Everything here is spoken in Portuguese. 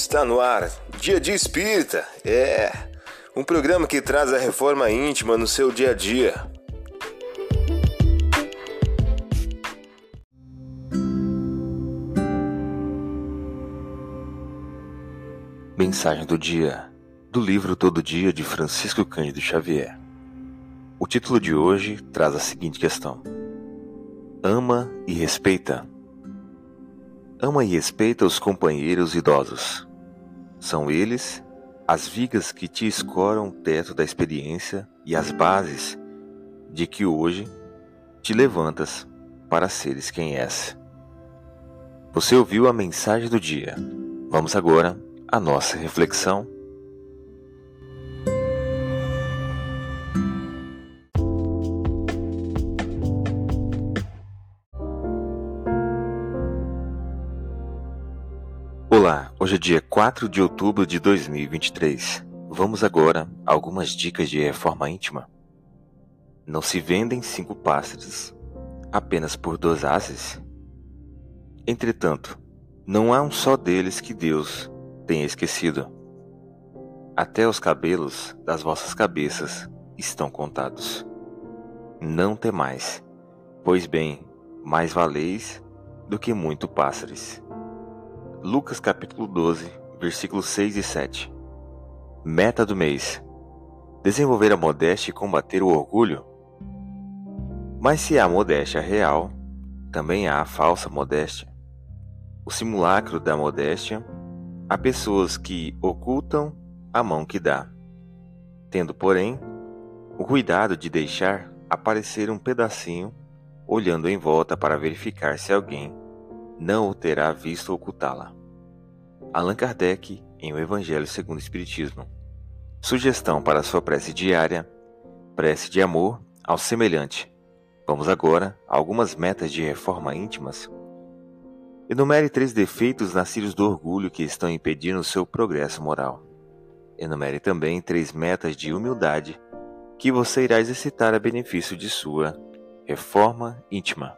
Está no ar, Dia de Espírita. É um programa que traz a reforma íntima no seu dia a dia. Mensagem do dia do livro Todo Dia de Francisco Cândido Xavier. O título de hoje traz a seguinte questão: Ama e respeita. Ama e respeita os companheiros idosos. São eles as vigas que te escoram o teto da experiência e as bases de que hoje te levantas para seres quem és. Você ouviu a mensagem do dia. Vamos agora à nossa reflexão. Olá, hoje é dia 4 de outubro de 2023. Vamos agora a algumas dicas de reforma íntima. Não se vendem cinco pássaros apenas por duas ases? Entretanto, não há um só deles que Deus tenha esquecido. Até os cabelos das vossas cabeças estão contados. Não temais, pois bem, mais valeis do que muito pássaros. Lucas capítulo 12, versículos 6 e 7. Meta do mês: desenvolver a modéstia e combater o orgulho. Mas se há modéstia real, também há a falsa modéstia. O simulacro da modéstia há pessoas que ocultam a mão que dá, tendo, porém, o cuidado de deixar aparecer um pedacinho, olhando em volta para verificar se alguém não o terá visto ocultá-la. Allan Kardec, em O Evangelho segundo o Espiritismo. Sugestão para sua prece diária: prece de amor ao semelhante. Vamos agora a algumas metas de reforma íntimas. Enumere três defeitos nascidos do orgulho que estão impedindo o seu progresso moral. Enumere também três metas de humildade que você irá exercitar a benefício de sua reforma íntima.